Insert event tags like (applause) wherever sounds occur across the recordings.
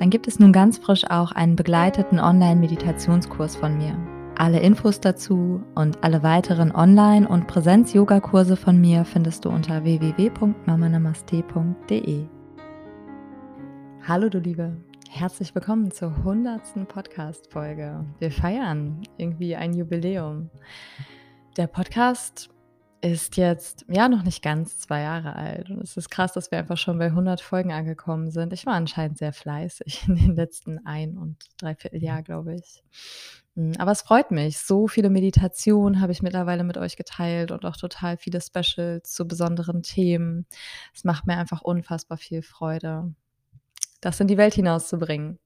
dann gibt es nun ganz frisch auch einen begleiteten Online-Meditationskurs von mir. Alle Infos dazu und alle weiteren Online- und Präsenz-Yoga-Kurse von mir findest du unter www.mamanamaste.de. Hallo du Liebe, herzlich willkommen zur 100. Podcast-Folge. Wir feiern irgendwie ein Jubiläum. Der Podcast ist jetzt ja noch nicht ganz zwei Jahre alt. Und es ist krass, dass wir einfach schon bei 100 Folgen angekommen sind. Ich war anscheinend sehr fleißig in den letzten ein und dreiviertel Jahr, glaube ich. Hm, aber es freut mich. So viele Meditationen habe ich mittlerweile mit euch geteilt und auch total viele Specials zu besonderen Themen. Es macht mir einfach unfassbar viel Freude, das in die Welt hinauszubringen.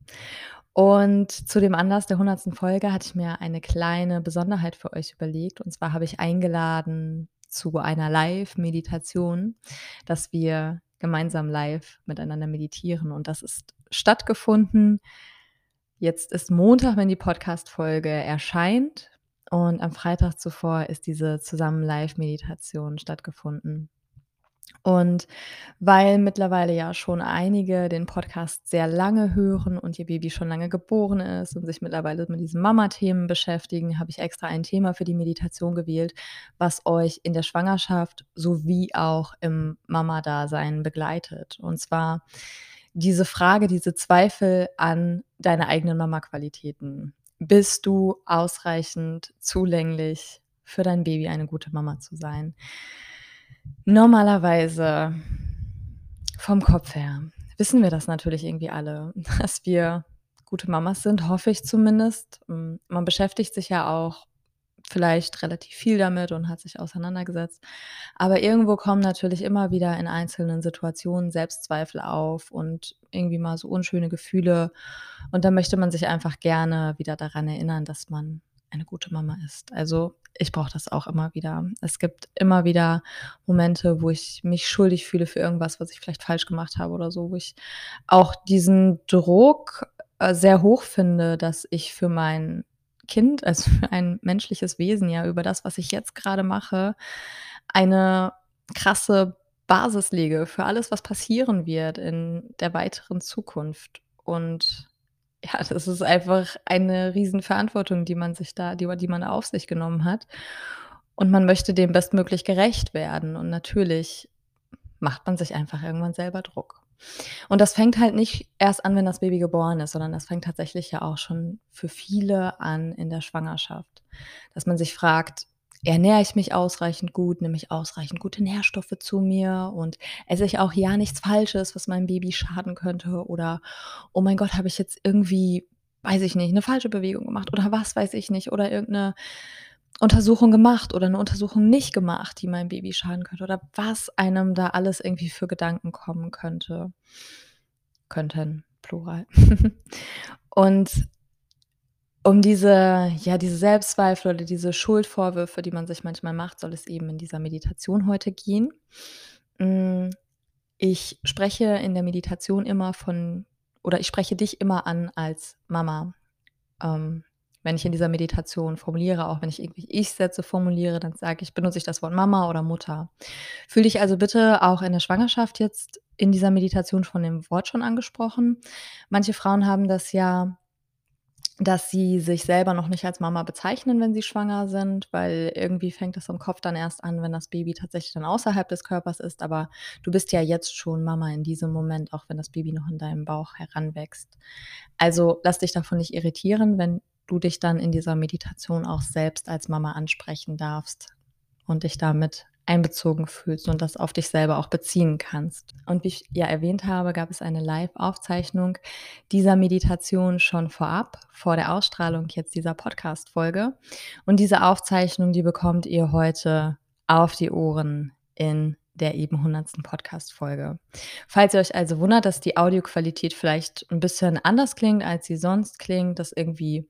Und zu dem Anlass der 100. Folge hatte ich mir eine kleine Besonderheit für euch überlegt. Und zwar habe ich eingeladen zu einer Live-Meditation, dass wir gemeinsam live miteinander meditieren. Und das ist stattgefunden. Jetzt ist Montag, wenn die Podcast-Folge erscheint. Und am Freitag zuvor ist diese zusammen Live-Meditation stattgefunden. Und weil mittlerweile ja schon einige den Podcast sehr lange hören und ihr Baby schon lange geboren ist und sich mittlerweile mit diesen Mama-Themen beschäftigen, habe ich extra ein Thema für die Meditation gewählt, was euch in der Schwangerschaft sowie auch im Mama-Dasein begleitet. Und zwar diese Frage, diese Zweifel an deine eigenen Mama-Qualitäten. Bist du ausreichend zulänglich für dein Baby eine gute Mama zu sein? Normalerweise vom Kopf her wissen wir das natürlich irgendwie alle, (laughs) dass wir gute Mamas sind, hoffe ich zumindest. Hm, man beschäftigt sich ja auch vielleicht relativ viel damit und hat sich auseinandergesetzt. Aber irgendwo kommen natürlich immer wieder in einzelnen Situationen Selbstzweifel auf und irgendwie mal so unschöne Gefühle. Und da möchte man sich einfach gerne wieder daran erinnern, dass man eine gute Mama ist. Also ich brauche das auch immer wieder. Es gibt immer wieder Momente, wo ich mich schuldig fühle für irgendwas, was ich vielleicht falsch gemacht habe oder so, wo ich auch diesen Druck äh, sehr hoch finde, dass ich für mein Kind, also (laughs) für ein menschliches Wesen ja über das, was ich jetzt gerade mache, eine krasse Basis lege für alles, was passieren wird in der weiteren Zukunft. Und ja, das ist einfach eine Riesenverantwortung, die man sich da die die man auf sich genommen hat. Und man möchte dem bestmöglich gerecht werden. Und natürlich macht man sich einfach irgendwann selber Druck. Und das fängt halt nicht erst an, wenn das Baby geboren ist, sondern das fängt tatsächlich ja auch schon für viele an in der Schwangerschaft. Dass man sich fragt: ernähre ich mich ausreichend gut, nehme ich ausreichend gute Nährstoffe zu mir und esse ich auch ja nichts Falsches, was meinem Baby schaden könnte oder oh mein Gott, habe ich jetzt irgendwie, weiß ich nicht, eine falsche Bewegung gemacht oder was weiß ich nicht oder irgendeine Untersuchung gemacht oder eine Untersuchung nicht gemacht, die meinem Baby schaden könnte oder was einem da alles irgendwie für Gedanken kommen könnte. Könnten, Plural. (laughs) und um diese ja, diese Selbstzweifel oder diese Schuldvorwürfe, die man sich manchmal macht, soll es eben in dieser Meditation heute gehen. Hm, ich spreche in der Meditation immer von oder ich spreche dich immer an als Mama. Ähm, wenn ich in dieser Meditation formuliere, auch wenn ich irgendwie Ich-Sätze formuliere, dann sage ich benutze ich das Wort Mama oder Mutter. Fühle dich also bitte auch in der Schwangerschaft jetzt in dieser Meditation von dem Wort schon angesprochen. Manche Frauen haben das ja dass sie sich selber noch nicht als Mama bezeichnen, wenn sie schwanger sind, weil irgendwie fängt das im Kopf dann erst an, wenn das Baby tatsächlich dann außerhalb des Körpers ist. Aber du bist ja jetzt schon Mama in diesem Moment, auch wenn das Baby noch in deinem Bauch heranwächst. Also lass dich davon nicht irritieren, wenn du dich dann in dieser Meditation auch selbst als Mama ansprechen darfst und dich damit einbezogen fühlst und das auf dich selber auch beziehen kannst. Und wie ich ja erwähnt habe, gab es eine Live-Aufzeichnung dieser Meditation schon vorab, vor der Ausstrahlung jetzt dieser Podcast-Folge. Und diese Aufzeichnung, die bekommt ihr heute auf die Ohren in der eben 100. Podcast-Folge. Falls ihr euch also wundert, dass die Audioqualität vielleicht 'n bisschen anders klingt, als sie sonst klingt, dass irgendwie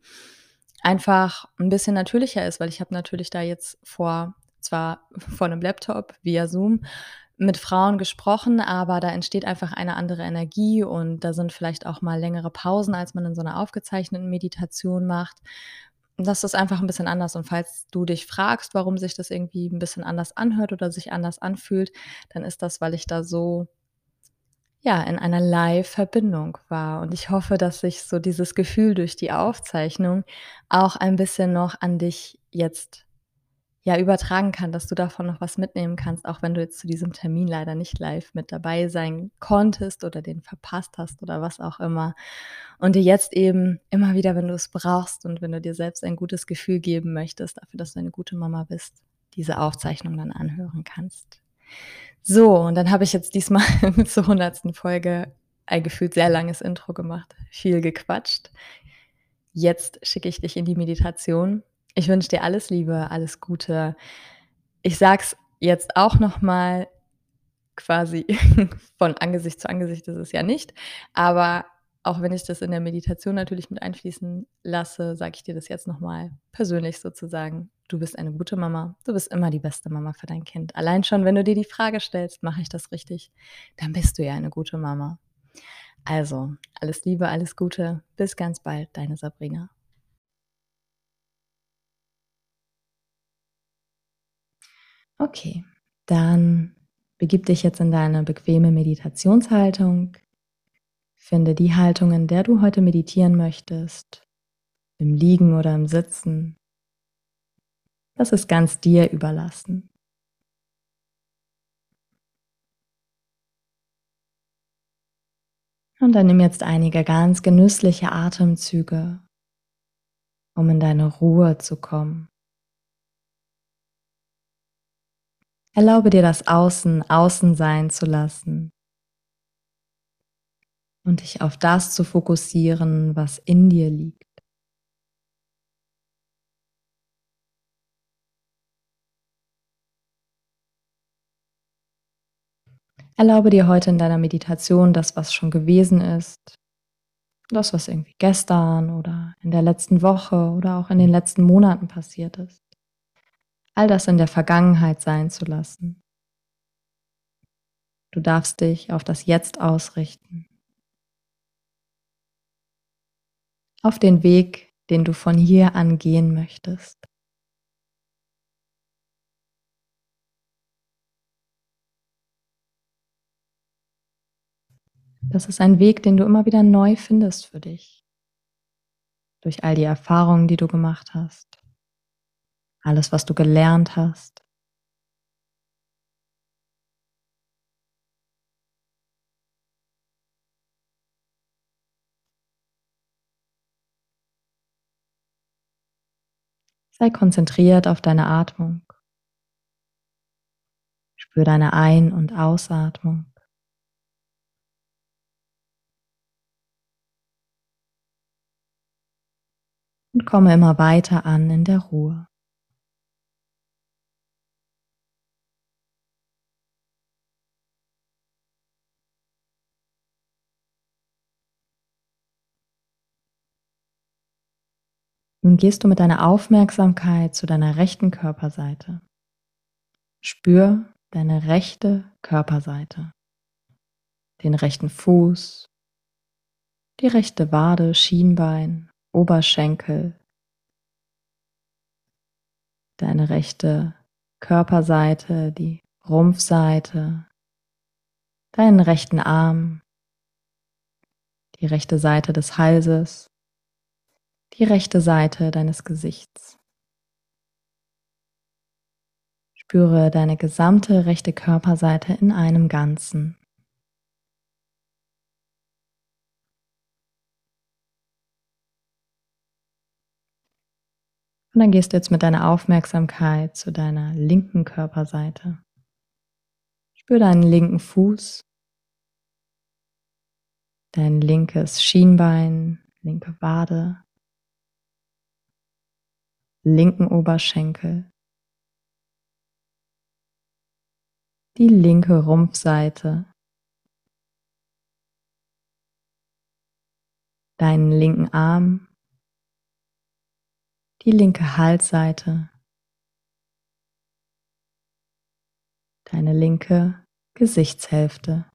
einfach 'n bisschen natürlicher ist, weil ich habe natürlich da jetzt vor zwar (laughs) vor 'nem Laptop via Zoom mit Frauen gesprochen, aber da entsteht einfach eine andere Energie und da sind vielleicht auch mal längere Pausen, als man in so 'ner aufgezeichneten Meditation macht. Das ist einfach 'n bisschen anders und falls du dich fragst, warum sich das irgendwie 'n bisschen anders anhört oder sich anders anfühlt, dann ist das, weil ich da so ja, in einer Live-Verbindung war und ich hoffe, dass sich so dieses Gefühl durch die Aufzeichnung auch ein bisschen noch an dich jetzt, ja, übertragen kann, dass du davon noch was mitnehmen kannst, auch wenn du jetzt zu diesem Termin leider nicht live mit dabei sein konntest oder den verpasst hast oder was auch immer und dir jetzt eben immer wieder, wenn du es brauchst und wenn du dir selbst ein gutes Gefühl geben möchtest dafür, dass du eine gute Mama bist, diese Aufzeichnung dann anhören kannst. So, und dann habe ich jetzt diesmal (laughs) zur 100. Folge ein gefühlt sehr langes Intro gemacht, viel gequatscht. Jetzt schicke ich dich in die Meditation. Ich wünsche dir alles Liebe, alles Gute. Ich sage es jetzt auch noch mal quasi (laughs) von Angesicht zu Angesicht ist es ja nicht, aber auch wenn ich das in der Meditation natürlich mit einfließen lasse, sage ich dir das jetzt noch mal persönlich sozusagen. Du bist eine gute Mama. Du bist immer die beste Mama für dein Kind. Allein schon, wenn du dir die Frage stellst: „Mache ich das richtig?“, dann bist du ja eine gute Mama. Also, alles Liebe, alles Gute. Bis ganz bald, deine Sabrina. Okay, dann begib dich jetzt in deine bequeme Meditationshaltung. Finde die Haltung, in der du heute meditieren möchtest, im Liegen oder im Sitzen. Das ist ganz dir überlassen. Und dann nimm jetzt einige ganz genüssliche Atemzüge, um in deine Ruhe zu kommen. Erlaube dir das Außen Außen sein zu lassen und dich auf das zu fokussieren, was in dir liegt. Erlaube dir heute in deiner Meditation das, was schon gewesen ist, das, was irgendwie gestern oder in der letzten Woche oder auch in den letzten Monaten passiert ist, all das in der Vergangenheit sein zu lassen. Du darfst dich auf das Jetzt ausrichten. Auf den Weg, den du von hier an gehen möchtest. Das ist ein Weg, den du immer wieder neu findest für dich. Durch all die Erfahrungen, die du gemacht hast. Alles, was du gelernt hast. Sei konzentriert auf deine Atmung. Spür deine Ein- und Ausatmung. Und komme immer weiter an in der Ruhe. Nun gehst du mit deiner Aufmerksamkeit zu deiner rechten Körperseite. Spür deine rechte Körperseite, den rechten Fuß, die rechte Wade, Schienbein, Oberschenkel, deine rechte Körperseite, die Rumpfseite, deinen rechten Arm, die rechte Seite des Halses, die rechte Seite deines Gesichts. Spüre deine gesamte rechte Körperseite in einem Ganzen. Und dann gehst du jetzt mit deiner Aufmerksamkeit zu deiner linken Körperseite. Spür deinen linken Fuß, dein linkes Schienbein, linke Wade, linken Oberschenkel, die linke Rumpfseite, deinen linken Arm, die linke Halsseite, deine linke Gesichtshälfte.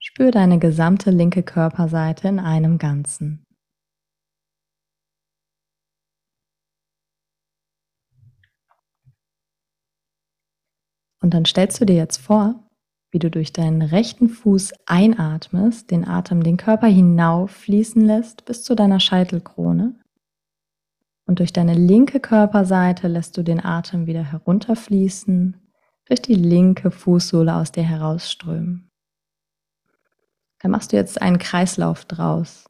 Spür deine gesamte linke Körperseite in einem Ganzen. Und dann stellst du dir jetzt vor, wie du durch deinen rechten Fuß einatmest, den Atem den Körper hinauf fließen lässt bis zu deiner Scheitelkrone. Und durch deine linke Körperseite lässt du den Atem wieder herunterfließen, durch die linke Fußsohle aus dir herausströmen. Dann machst du jetzt einen Kreislauf draus.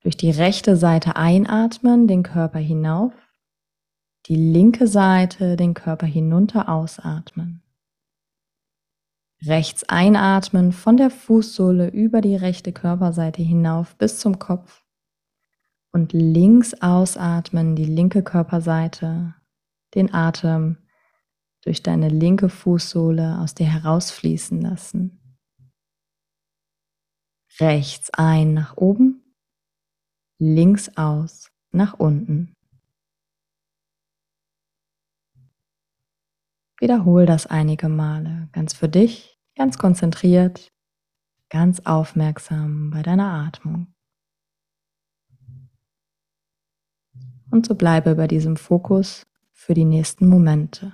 Durch die rechte Seite einatmen, den Körper hinauf, die linke Seite den Körper hinunter ausatmen. Rechts einatmen von der Fußsohle über die rechte Körperseite hinauf bis zum Kopf und links ausatmen, die linke Körperseite, den Atem durch deine linke Fußsohle aus dir herausfließen lassen. Rechts ein nach oben, links aus nach unten. Wiederhol das einige Male, ganz für dich ganz konzentriert, ganz aufmerksam bei deiner Atmung. Und so bleibe bei diesem Fokus für die nächsten Momente.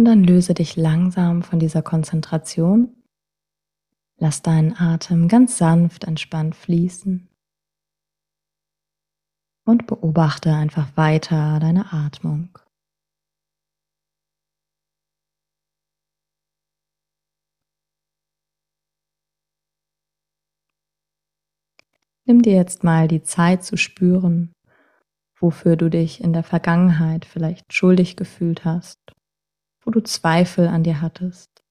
Und dann löse dich langsam von dieser Konzentration. Lass deinen Atem ganz sanft entspannt fließen. Und beobachte einfach weiter deine Atmung. Nimm dir jetzt mal die Zeit zu spüren, wofür du dich in der Vergangenheit vielleicht schuldig gefühlt hast wo du Zweifel an dir hattest,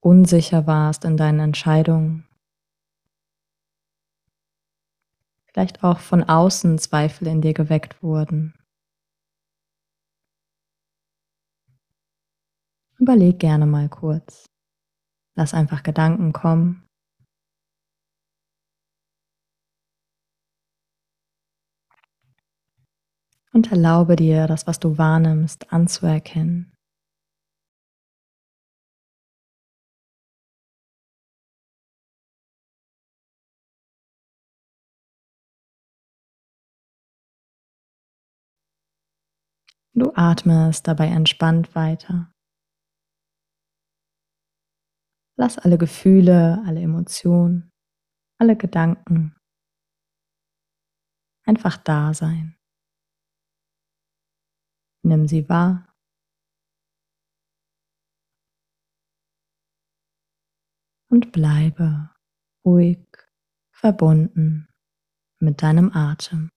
unsicher warst in deinen Entscheidungen, vielleicht auch von außen Zweifel in dir geweckt wurden. Überleg gerne mal kurz. Lass einfach Gedanken kommen. Und erlaube dir, das, was du wahrnimmst, anzuerkennen. Du atmest dabei entspannt weiter. Lass alle Gefühle, alle Emotionen, alle Gedanken einfach da sein. Nimm sie wahr. Und bleibe ruhig verbunden mit deinem Atem.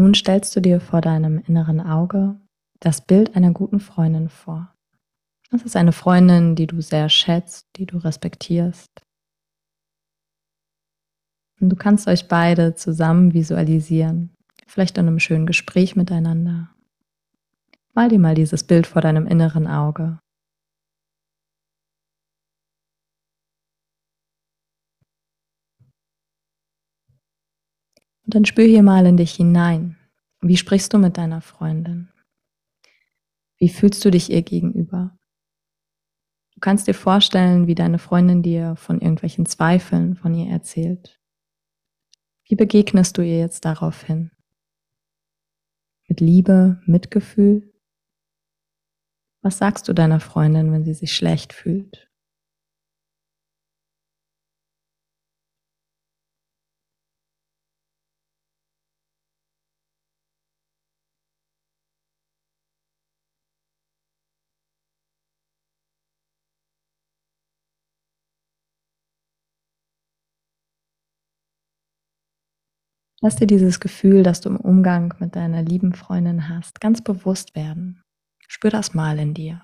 Nun stellst du dir vor deinem inneren Auge das Bild einer guten Freundin vor. Das ist eine Freundin, die du sehr schätzt, die du respektierst. Und du kannst euch beide zusammen visualisieren, vielleicht in einem schönen Gespräch miteinander. Mal dir mal dieses Bild vor deinem inneren Auge. Und dann spür hier mal in dich hinein. Wie sprichst du mit deiner Freundin? Wie fühlst du dich ihr gegenüber? Du kannst dir vorstellen, wie deine Freundin dir von irgendwelchen Zweifeln von ihr erzählt. Wie begegnest du ihr jetzt daraufhin? Mit Liebe, Mitgefühl? Was sagst du deiner Freundin, wenn sie sich schlecht fühlt? Lass dir dieses Gefühl, das du im Umgang mit deiner lieben Freundin hast, ganz bewusst werden. Spür das mal in dir.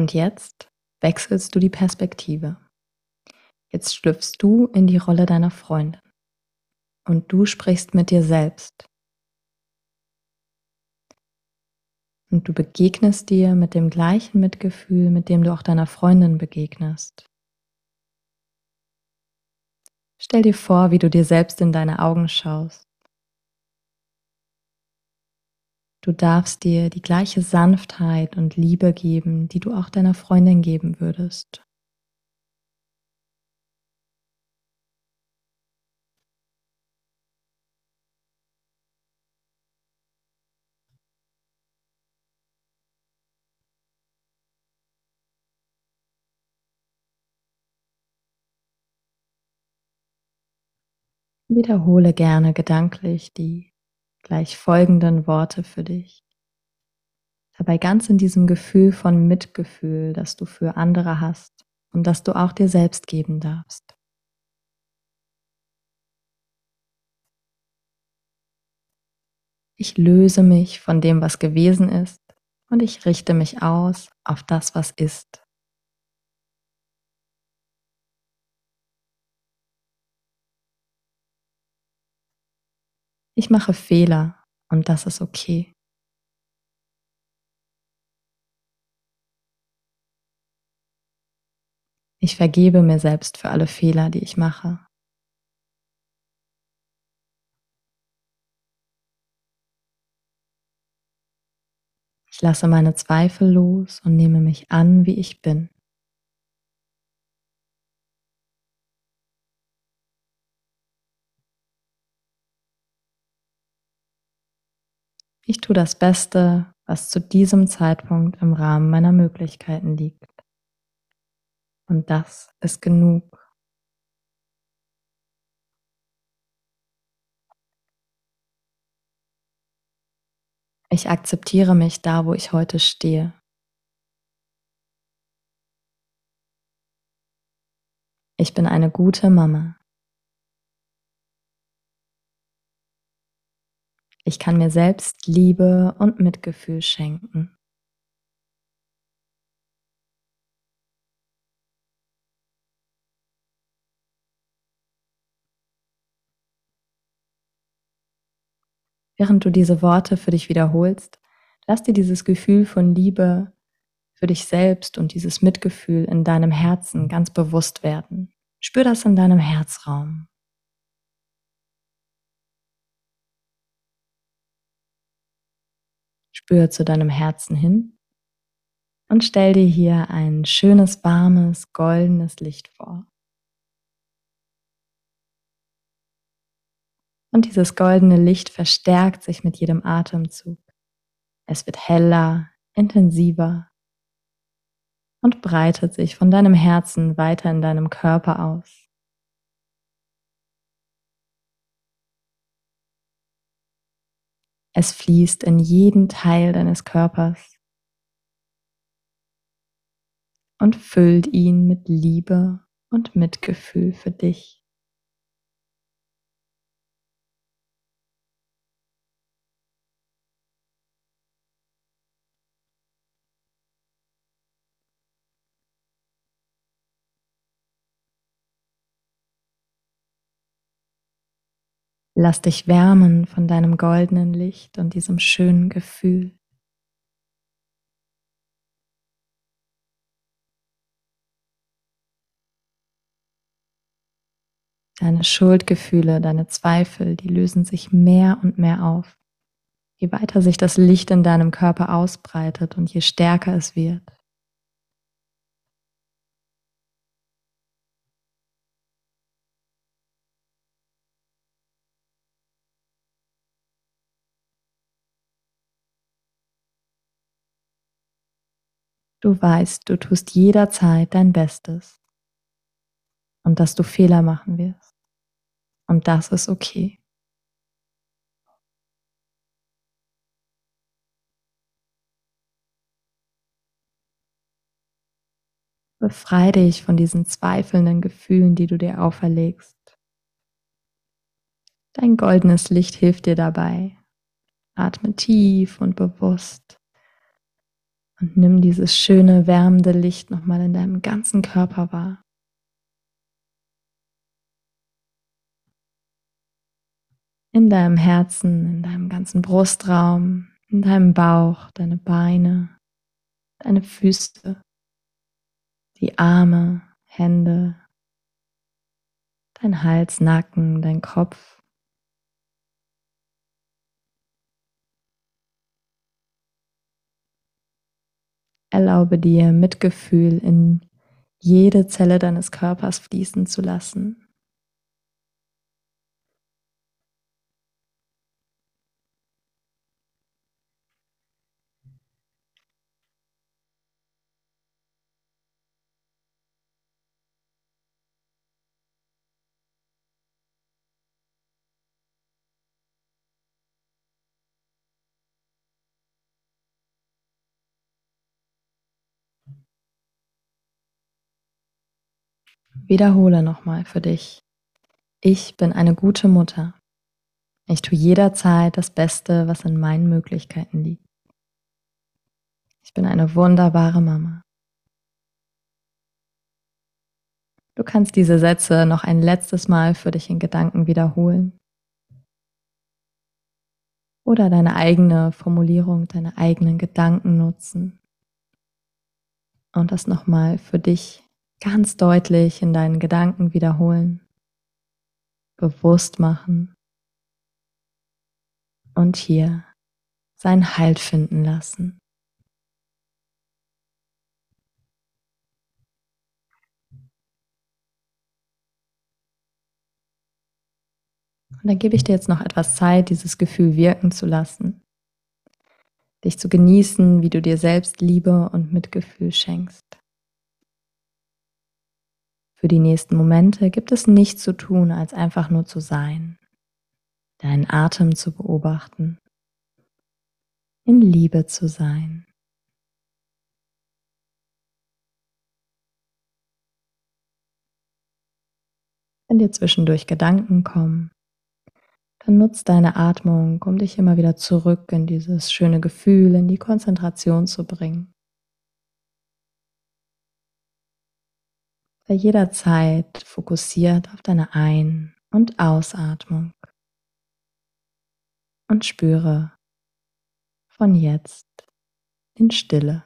Und jetzt wechselst du die Perspektive. Jetzt schlüpfst du in die Rolle deiner Freundin und du sprichst mit dir selbst. Und du begegnest dir mit dem gleichen Mitgefühl, mit dem du auch deiner Freundin begegnest. Stell dir vor, wie du dir selbst in deine Augen schaust Du darfst dir die gleiche Sanftheit und Liebe geben, die du auch deiner Freundin geben würdest. Wiederhole gerne gedanklich die gleich folgenden Worte für dich. Dabei ganz in diesem Gefühl von Mitgefühl, das du für andere hast und das du auch dir selbst geben darfst. Ich löse mich von dem, was gewesen ist und ich richte mich aus auf das, was ist. Ich mache Fehler und das ist okay. Ich vergebe mir selbst für alle Fehler, die ich mache. Ich lasse meine Zweifel los und nehme mich an, wie ich bin. Ich tue das Beste, was zu diesem Zeitpunkt im Rahmen meiner Möglichkeiten liegt. Und das ist genug. Ich akzeptiere mich da, wo ich heute stehe. Ich bin eine gute Mama. Ich kann mir selbst Liebe und Mitgefühl schenken. Während du diese Worte für dich wiederholst, lass dir dieses Gefühl von Liebe für dich selbst und dieses Mitgefühl in deinem Herzen ganz bewusst werden. Spür das in deinem Herzraum. Spür zu deinem Herzen hin und stell dir hier ein schönes, warmes, goldenes Licht vor. Und dieses goldene Licht verstärkt sich mit jedem Atemzug. Es wird heller, intensiver. und breitet sich von deinem Herzen weiter in deinem Körper aus. Es fließt in jeden Teil deines Körpers und füllt ihn mit Liebe und Mitgefühl für dich. Lass dich wärmen von deinem goldenen Licht und diesem schönen Gefühl. Deine Schuldgefühle, deine Zweifel, die lösen sich mehr und mehr auf. Je weiter sich das Licht in deinem Körper ausbreitet und je stärker es wird. Du weißt, du tust jederzeit dein Bestes und dass du Fehler machen wirst. Und das ist okay. Befreie dich von diesen zweifelnden Gefühlen, die du dir auferlegst. Dein goldenes Licht hilft dir dabei. Atme tief und bewusst und nimm dieses schöne, wärmende Licht nochmal in deinem ganzen Körper wahr. In deinem Herzen, in deinem ganzen Brustraum, in deinem Bauch, deine Beine, deine Füße, die Arme, Hände, dein Hals, Nacken, dein Kopf. Erlaube dir Mitgefühl in jede Zelle deines Körpers fließen zu lassen. Wiederhole nochmal für dich. Ich bin eine gute Mutter. Ich tue jederzeit das Beste, was in meinen Möglichkeiten liegt. Ich bin eine wunderbare Mama. Du kannst diese Sätze noch ein letztes Mal für dich in Gedanken wiederholen. Oder deine eigene Formulierung, deine eigenen Gedanken nutzen. Und das nochmal für dich ganz deutlich in deinen Gedanken wiederholen, bewusst machen und hier seinen Halt finden lassen. Und dann gebe ich dir jetzt noch etwas Zeit, dieses Gefühl wirken zu lassen, dich zu genießen, wie du dir selbst Liebe und Mitgefühl schenkst. Für die nächsten Momente gibt es nichts zu tun, als einfach nur zu sein, deinen Atem zu beobachten, in Liebe zu sein. Wenn dir zwischendurch Gedanken kommen, dann nutz deine Atmung, um dich immer wieder zurück in dieses schöne Gefühl, in die Konzentration zu bringen. Sei jederzeit fokussiert auf deine Ein- und Ausatmung und spüre von jetzt in Stille.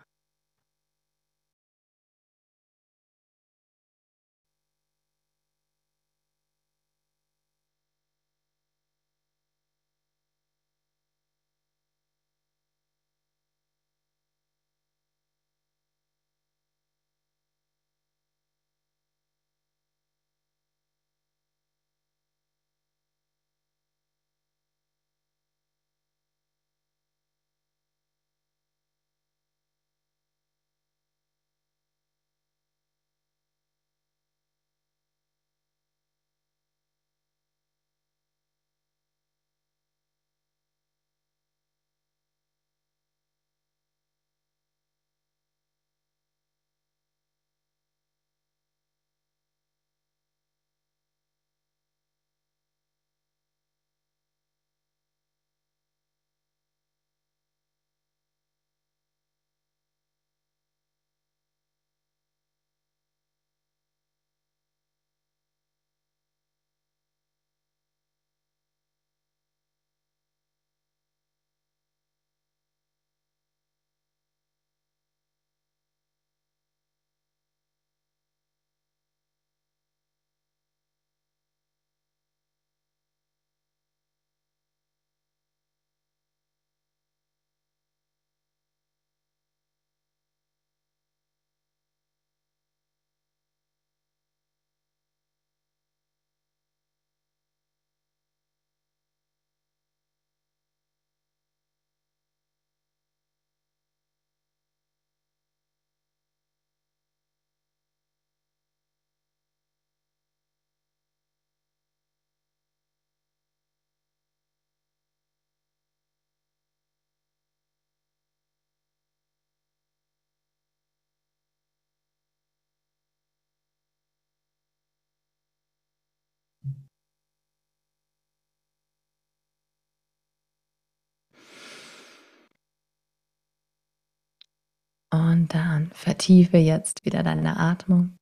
Und dann vertiefe jetzt wieder deine Atmung.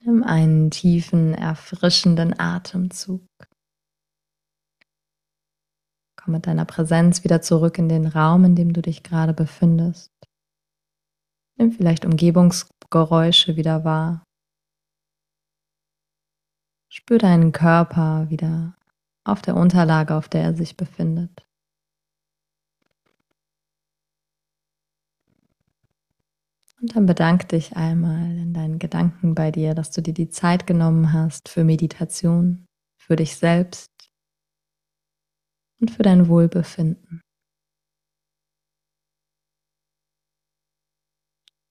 Nimm einen tiefen, erfrischenden Atemzug. Komm mit deiner Präsenz wieder zurück in den Raum, in dem du dich gerade befindest. Nimm vielleicht Umgebungsgeräusche wieder wahr. Spür deinen Körper wieder auf der Unterlage, auf der er sich befindet. Und dann bedank dich einmal in deinen Gedanken bei dir, dass du dir die Zeit genommen hast für Meditation, für dich selbst und für dein Wohlbefinden.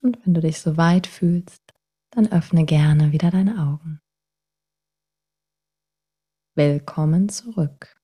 Und wenn du dich so weit fühlst, dann öffne gerne wieder deine Augen. Willkommen zurück.